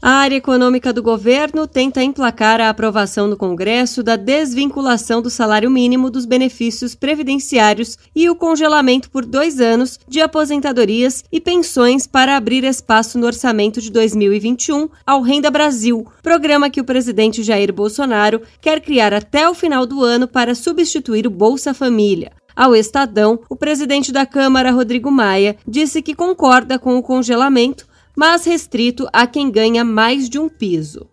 A área econômica do governo tenta emplacar a aprovação no Congresso da desvinculação do salário mínimo dos benefícios previdenciários e o congelamento por dois anos de aposentadorias e pensões para abrir espaço no orçamento de 2021 ao Renda Brasil, programa que o presidente Jair Bolsonaro quer criar até o final do ano para substituir o Bolsa Família. Ao Estadão, o presidente da Câmara, Rodrigo Maia, disse que concorda com o congelamento mas restrito a quem ganha mais de um piso.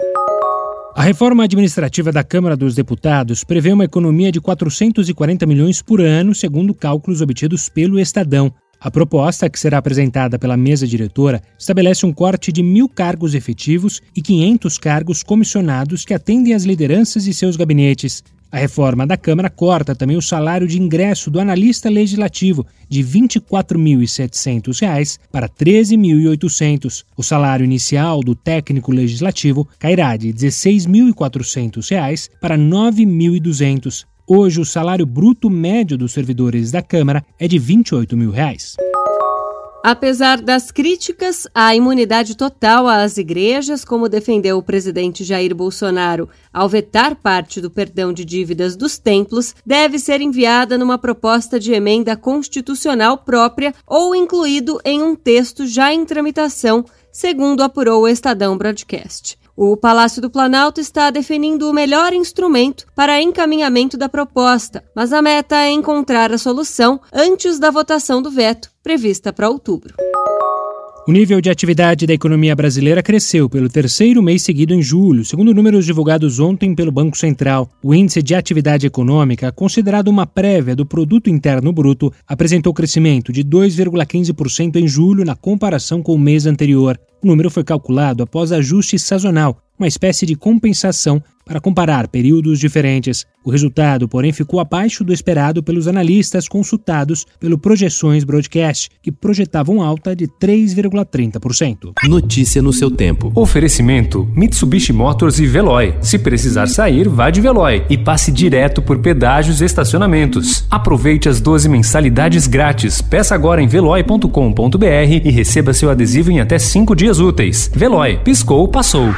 A reforma administrativa da Câmara dos Deputados prevê uma economia de 440 milhões por ano, segundo cálculos obtidos pelo Estadão. A proposta, que será apresentada pela mesa diretora, estabelece um corte de mil cargos efetivos e 500 cargos comissionados que atendem às lideranças e seus gabinetes. A reforma da Câmara corta também o salário de ingresso do analista legislativo de R$ 24.700 para R$ 13.800. O salário inicial do técnico legislativo cairá de R$ 16.400 para R$ 9.200. Hoje, o salário bruto médio dos servidores da Câmara é de 28 mil reais. Apesar das críticas à imunidade total às igrejas, como defendeu o presidente Jair Bolsonaro ao vetar parte do perdão de dívidas dos templos, deve ser enviada numa proposta de emenda constitucional própria ou incluído em um texto já em tramitação, segundo apurou o Estadão Broadcast. O Palácio do Planalto está definindo o melhor instrumento para encaminhamento da proposta, mas a meta é encontrar a solução antes da votação do veto, prevista para outubro. O nível de atividade da economia brasileira cresceu pelo terceiro mês seguido em julho, segundo números divulgados ontem pelo Banco Central. O índice de atividade econômica, considerado uma prévia do produto interno bruto, apresentou crescimento de 2,15% em julho na comparação com o mês anterior. O número foi calculado após ajuste sazonal, uma espécie de compensação para comparar períodos diferentes. O resultado, porém, ficou abaixo do esperado pelos analistas consultados pelo Projeções Broadcast, que projetavam alta de 3,30%. Notícia no seu tempo. Oferecimento: Mitsubishi Motors e Veloy. Se precisar sair, vá de Veloy e passe direto por pedágios e estacionamentos. Aproveite as 12 mensalidades grátis. Peça agora em veloy.com.br e receba seu adesivo em até 5 dias úteis. Veloy, piscou, passou.